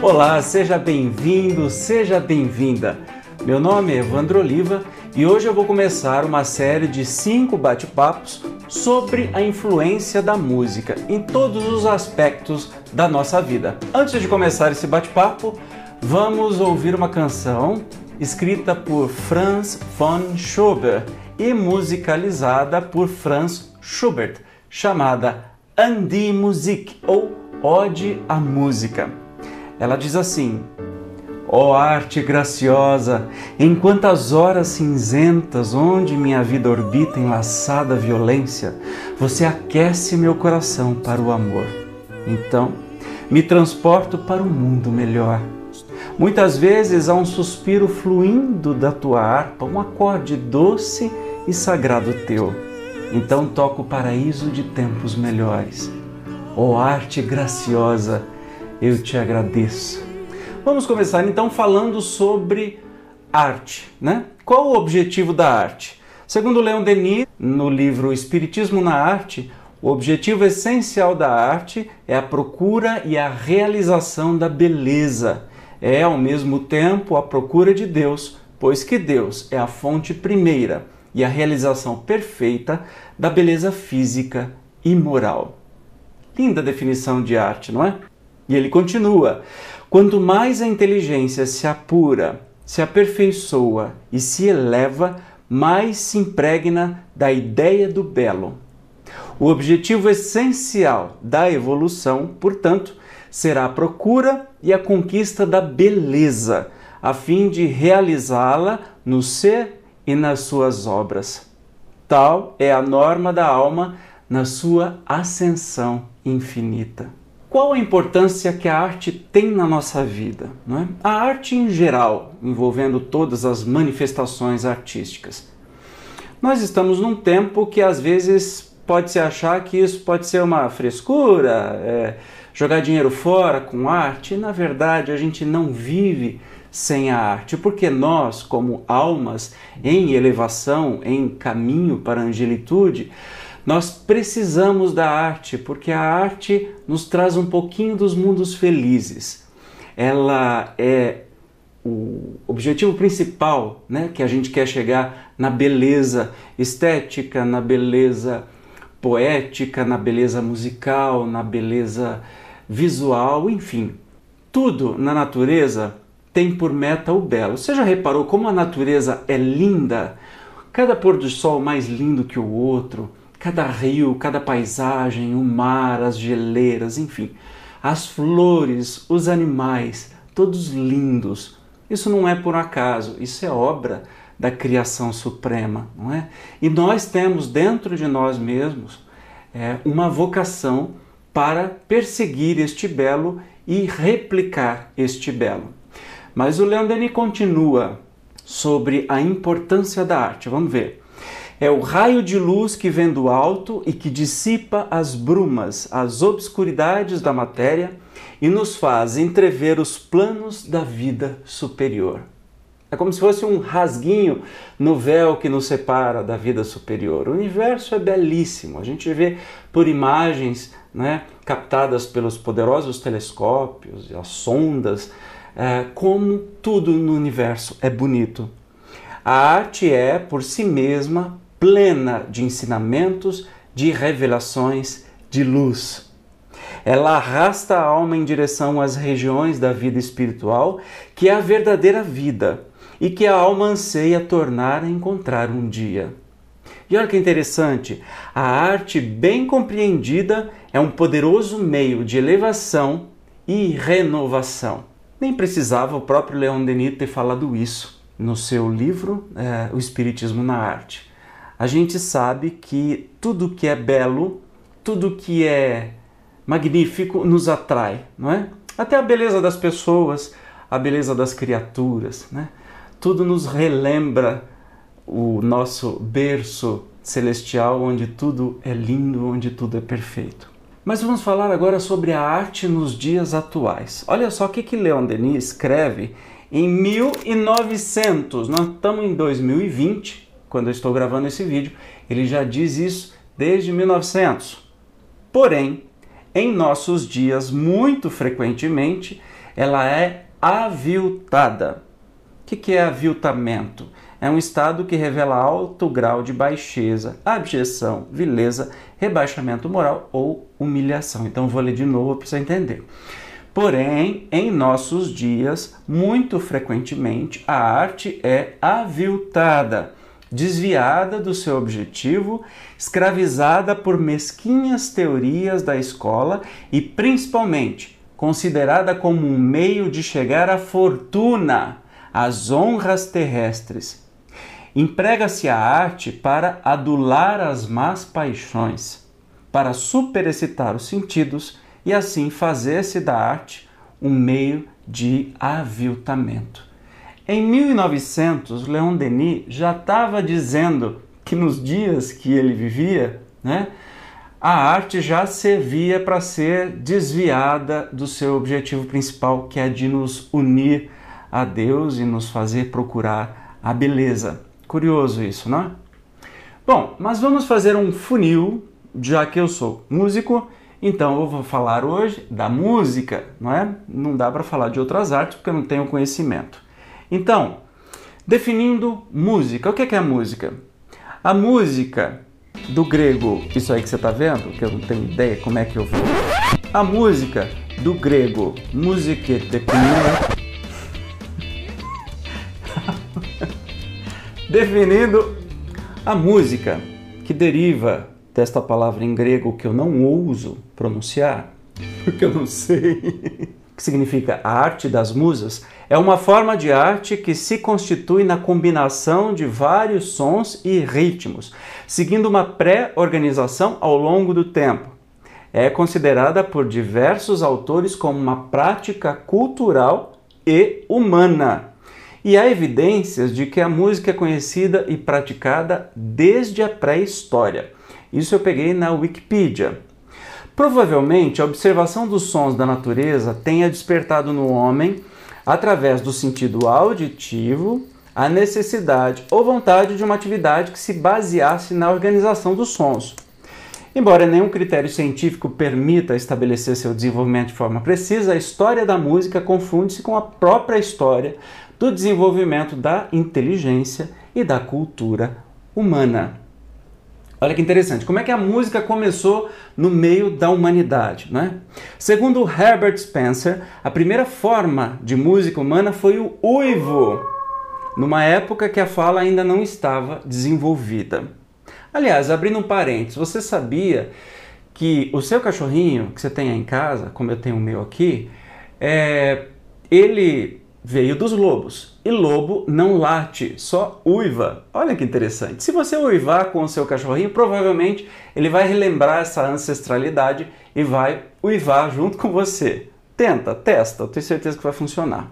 Olá, seja bem-vindo, seja bem-vinda. Meu nome é Evandro Oliva e hoje eu vou começar uma série de cinco bate-papos sobre a influência da música em todos os aspectos da nossa vida. Antes de começar esse bate-papo, vamos ouvir uma canção escrita por Franz von Schubert e musicalizada por Franz Schubert, chamada An die Musik ou Ode à Música. Ela diz assim: Ó oh, arte graciosa, em quantas horas cinzentas onde minha vida orbita enlaçada violência, você aquece meu coração para o amor. Então, me transporto para um mundo melhor. Muitas vezes há um suspiro fluindo da tua harpa, um acorde doce e sagrado teu. Então toco o paraíso de tempos melhores. Ó oh, arte graciosa, eu te agradeço. Vamos começar então falando sobre arte, né? Qual o objetivo da arte? Segundo Leon Denis, no livro Espiritismo na Arte, o objetivo essencial da arte é a procura e a realização da beleza. É ao mesmo tempo a procura de Deus, pois que Deus é a fonte primeira e a realização perfeita da beleza física e moral. Linda definição de arte, não é? E ele continua: quanto mais a inteligência se apura, se aperfeiçoa e se eleva, mais se impregna da ideia do belo. O objetivo essencial da evolução, portanto, será a procura e a conquista da beleza, a fim de realizá-la no ser e nas suas obras. Tal é a norma da alma na sua ascensão infinita. Qual a importância que a arte tem na nossa vida? É? A arte em geral, envolvendo todas as manifestações artísticas. Nós estamos num tempo que às vezes pode se achar que isso pode ser uma frescura, é, jogar dinheiro fora com arte. Na verdade, a gente não vive sem a arte, porque nós, como almas em elevação, em caminho para a angelitude, nós precisamos da arte, porque a arte nos traz um pouquinho dos mundos felizes. Ela é o objetivo principal, né, que a gente quer chegar na beleza estética, na beleza poética, na beleza musical, na beleza visual, enfim. Tudo na natureza tem por meta o belo. Você já reparou como a natureza é linda? Cada pôr do sol mais lindo que o outro, cada rio, cada paisagem, o mar, as geleiras, enfim, as flores, os animais, todos lindos. Isso não é por acaso, isso é obra da criação suprema, não é? E nós temos dentro de nós mesmos é, uma vocação para perseguir este belo e replicar este belo. Mas o Leon continua sobre a importância da arte. Vamos ver. É o raio de luz que vem do alto e que dissipa as brumas, as obscuridades da matéria e nos faz entrever os planos da vida superior. É como se fosse um rasguinho no véu que nos separa da vida superior. O universo é belíssimo. A gente vê por imagens né, captadas pelos poderosos telescópios e as sondas, é, como tudo no universo é bonito. A arte é, por si mesma, plena de ensinamentos, de revelações, de luz. Ela arrasta a alma em direção às regiões da vida espiritual, que é a verdadeira vida e que a alma anseia tornar a encontrar um dia. E olha que interessante, a arte bem compreendida é um poderoso meio de elevação e renovação. Nem precisava o próprio Leon Denis ter falado isso no seu livro é, O Espiritismo na Arte a gente sabe que tudo que é belo, tudo que é magnífico nos atrai, não é? Até a beleza das pessoas, a beleza das criaturas, né? Tudo nos relembra o nosso berço celestial, onde tudo é lindo, onde tudo é perfeito. Mas vamos falar agora sobre a arte nos dias atuais. Olha só o que, que Leon Denis escreve em 1900. Nós estamos em 2020 quando eu estou gravando esse vídeo, ele já diz isso desde 1900. Porém, em nossos dias, muito frequentemente, ela é aviltada. O que é aviltamento? É um estado que revela alto grau de baixeza, abjeção, vileza, rebaixamento moral ou humilhação. Então vou ler de novo para você entender. Porém, em nossos dias, muito frequentemente, a arte é aviltada, desviada do seu objetivo, escravizada por mesquinhas teorias da escola e, principalmente, considerada como um meio de chegar à fortuna, às honras terrestres. Emprega-se a arte para adular as más paixões, para superexcitar os sentidos e assim fazer-se da arte um meio de aviltamento. Em 1900, Leon Denis já estava dizendo que nos dias que ele vivia, né, a arte já servia para ser desviada do seu objetivo principal, que é de nos unir a Deus e nos fazer procurar a beleza. Curioso isso, não é? Bom, mas vamos fazer um funil, já que eu sou músico então eu vou falar hoje da música, não é? Não dá para falar de outras artes porque eu não tenho conhecimento. Então, definindo música, o que é, que é a música? A música do grego, isso aí que você está vendo, que eu não tenho ideia como é que eu vou. A música do grego, musique definindo a música que deriva desta palavra em grego que eu não ouso pronunciar, porque eu não sei, que significa a arte das musas, é uma forma de arte que se constitui na combinação de vários sons e ritmos, seguindo uma pré-organização ao longo do tempo. É considerada por diversos autores como uma prática cultural e humana. E há evidências de que a música é conhecida e praticada desde a pré-história. Isso eu peguei na Wikipedia. Provavelmente a observação dos sons da natureza tenha despertado no homem, através do sentido auditivo, a necessidade ou vontade de uma atividade que se baseasse na organização dos sons. Embora nenhum critério científico permita estabelecer seu desenvolvimento de forma precisa, a história da música confunde-se com a própria história do desenvolvimento da inteligência e da cultura humana. Olha que interessante, como é que a música começou no meio da humanidade, né? Segundo Herbert Spencer, a primeira forma de música humana foi o uivo, numa época que a fala ainda não estava desenvolvida. Aliás, abrindo um parênteses, você sabia que o seu cachorrinho que você tem aí em casa, como eu tenho o meu aqui, é, ele veio dos lobos. E lobo não late, só uiva. Olha que interessante. Se você uivar com o seu cachorrinho, provavelmente ele vai relembrar essa ancestralidade e vai uivar junto com você. Tenta, testa, eu tenho certeza que vai funcionar.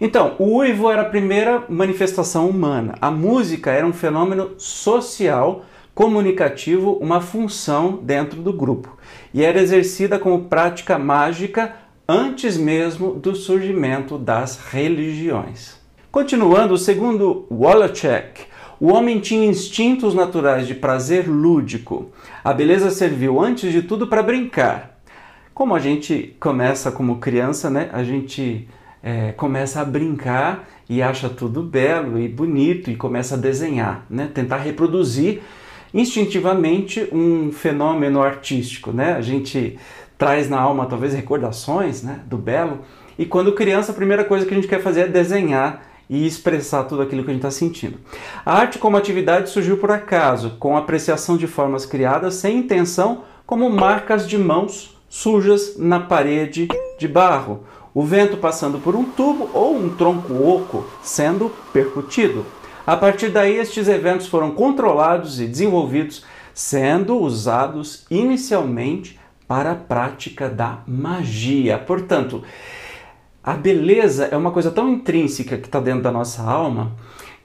Então, o uivo era a primeira manifestação humana. A música era um fenômeno social comunicativo uma função dentro do grupo e era exercida como prática mágica antes mesmo do surgimento das religiões. Continuando, segundo Wallachek, o homem tinha instintos naturais de prazer lúdico. A beleza serviu antes de tudo para brincar. Como a gente começa como criança, né? A gente é, começa a brincar e acha tudo belo e bonito e começa a desenhar, né? Tentar reproduzir instintivamente um fenômeno artístico, né? A gente traz na alma talvez recordações, né, do belo. E quando criança, a primeira coisa que a gente quer fazer é desenhar e expressar tudo aquilo que a gente está sentindo. A arte como atividade surgiu por acaso, com apreciação de formas criadas sem intenção, como marcas de mãos sujas na parede de barro, o vento passando por um tubo ou um tronco oco sendo percutido. A partir daí, estes eventos foram controlados e desenvolvidos, sendo usados inicialmente para a prática da magia. Portanto, a beleza é uma coisa tão intrínseca que está dentro da nossa alma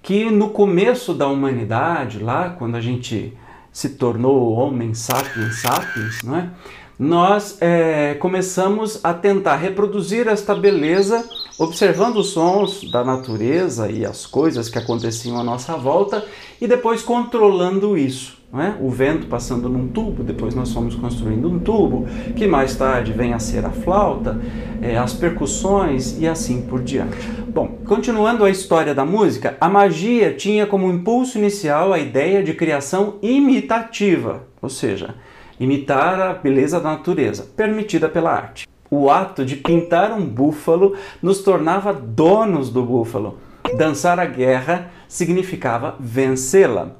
que no começo da humanidade, lá quando a gente se tornou homem sapiens sapiens, não é? nós é, começamos a tentar reproduzir esta beleza observando os sons da natureza e as coisas que aconteciam à nossa volta e depois controlando isso. É? O vento passando num tubo, depois nós fomos construindo um tubo, que mais tarde vem a ser a flauta, é, as percussões e assim por diante. Bom, continuando a história da música, a magia tinha como impulso inicial a ideia de criação imitativa, ou seja, imitar a beleza da natureza, permitida pela arte. O ato de pintar um búfalo nos tornava donos do búfalo. Dançar a guerra significava vencê-la.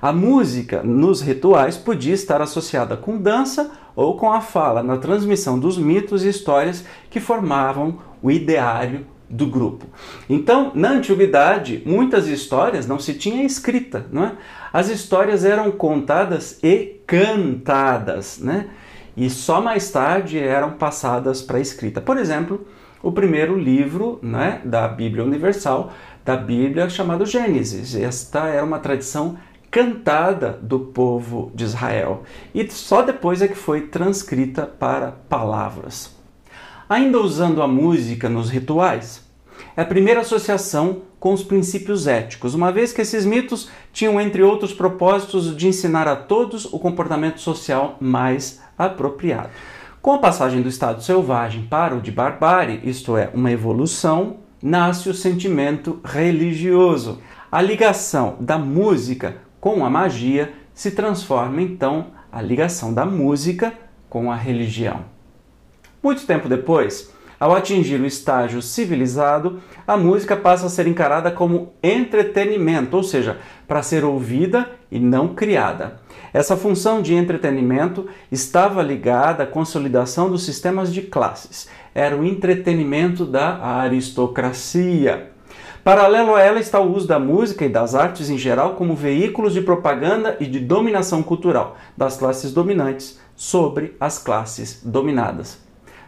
A música nos rituais podia estar associada com dança ou com a fala na transmissão dos mitos e histórias que formavam o ideário do grupo. Então, na antiguidade, muitas histórias não se tinha escrita, não é? As histórias eram contadas e cantadas, né? E só mais tarde eram passadas para a escrita. Por exemplo, o primeiro livro né, da Bíblia Universal, da Bíblia, chamado Gênesis. Esta era uma tradição cantada do povo de Israel e só depois é que foi transcrita para palavras. Ainda usando a música nos rituais, é a primeira associação com os princípios éticos, uma vez que esses mitos tinham, entre outros propósitos, de ensinar a todos o comportamento social mais apropriado. Com a passagem do estado selvagem para o de barbárie, isto é, uma evolução, nasce o sentimento religioso. A ligação da música com a magia, se transforma então a ligação da música com a religião. Muito tempo depois, ao atingir o estágio civilizado, a música passa a ser encarada como entretenimento, ou seja, para ser ouvida e não criada. Essa função de entretenimento estava ligada à consolidação dos sistemas de classes. Era o entretenimento da aristocracia. Paralelo a ela está o uso da música e das artes em geral como veículos de propaganda e de dominação cultural das classes dominantes sobre as classes dominadas.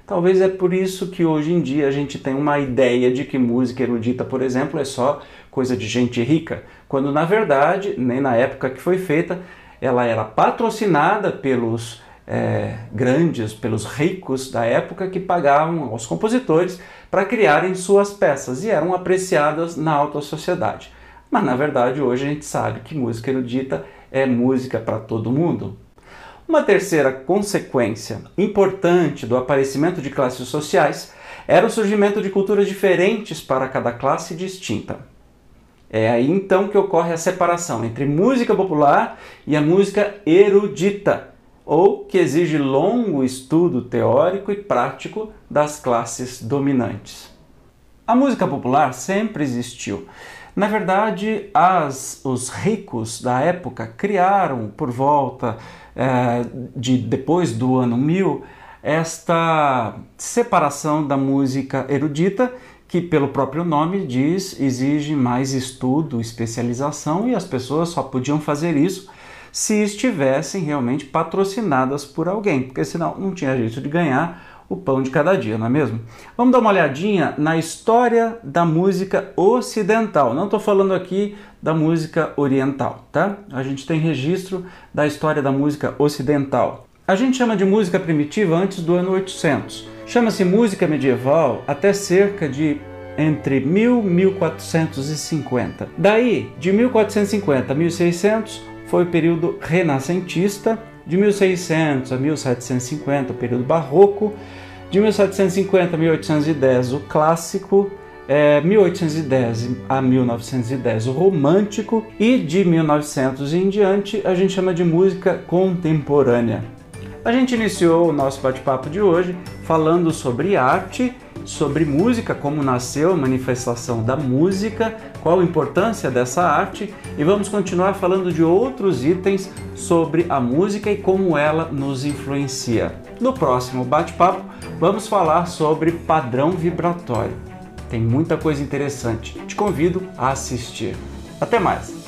Talvez é por isso que hoje em dia a gente tem uma ideia de que música erudita, por exemplo, é só coisa de gente rica, quando na verdade, nem na época que foi feita, ela era patrocinada pelos é, grandes, pelos ricos da época que pagavam aos compositores para criarem suas peças e eram apreciadas na alta sociedade. Mas na verdade hoje a gente sabe que música erudita é música para todo mundo. Uma terceira consequência importante do aparecimento de classes sociais era o surgimento de culturas diferentes para cada classe distinta. É aí então que ocorre a separação entre música popular e a música erudita, ou que exige longo estudo teórico e prático das classes dominantes. A música popular sempre existiu. Na verdade, as, os ricos da época criaram por volta é, de depois do ano 1000 esta separação da música erudita que pelo próprio nome diz exige mais estudo, especialização e as pessoas só podiam fazer isso se estivessem realmente patrocinadas por alguém, porque senão não tinha jeito de ganhar o pão de cada dia, não é mesmo? Vamos dar uma olhadinha na história da música ocidental. Não estou falando aqui da música oriental, tá? A gente tem registro da história da música ocidental. A gente chama de música primitiva antes do ano 800. Chama-se música medieval até cerca de entre 1000 e 1450. Daí, de 1450 a 1600, foi o período renascentista, de 1600 a 1750, o período barroco, de 1750 a 1810, o clássico, é, 1810 a 1910, o romântico, e de 1900 em diante a gente chama de música contemporânea. A gente iniciou o nosso bate-papo de hoje falando sobre arte sobre música, como nasceu a manifestação da música, qual a importância dessa arte e vamos continuar falando de outros itens sobre a música e como ela nos influencia. No próximo bate-papo, vamos falar sobre padrão vibratório. Tem muita coisa interessante. Te convido a assistir. Até mais!